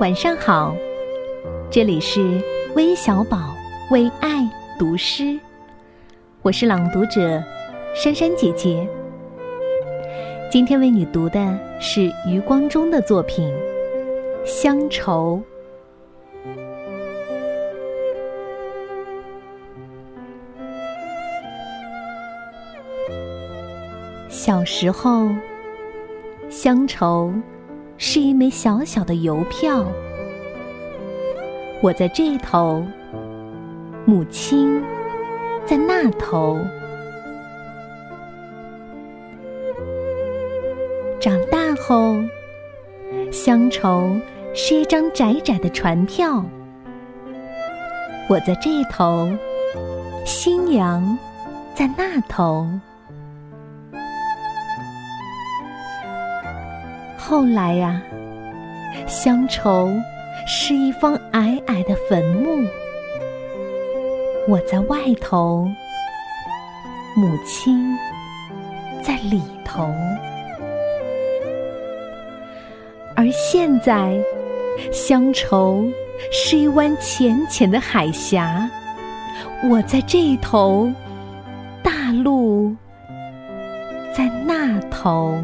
晚上好，这里是微小宝为爱读诗，我是朗读者珊珊姐姐。今天为你读的是余光中的作品《乡愁》。小时候，乡愁。是一枚小小的邮票，我在这头，母亲在那头。长大后，乡愁是一张窄窄的船票，我在这头，新娘在那头。后来呀，乡愁是一方矮矮的坟墓，我在外头，母亲在里头。而现在，乡愁是一湾浅浅的海峡，我在这头，大陆在那头。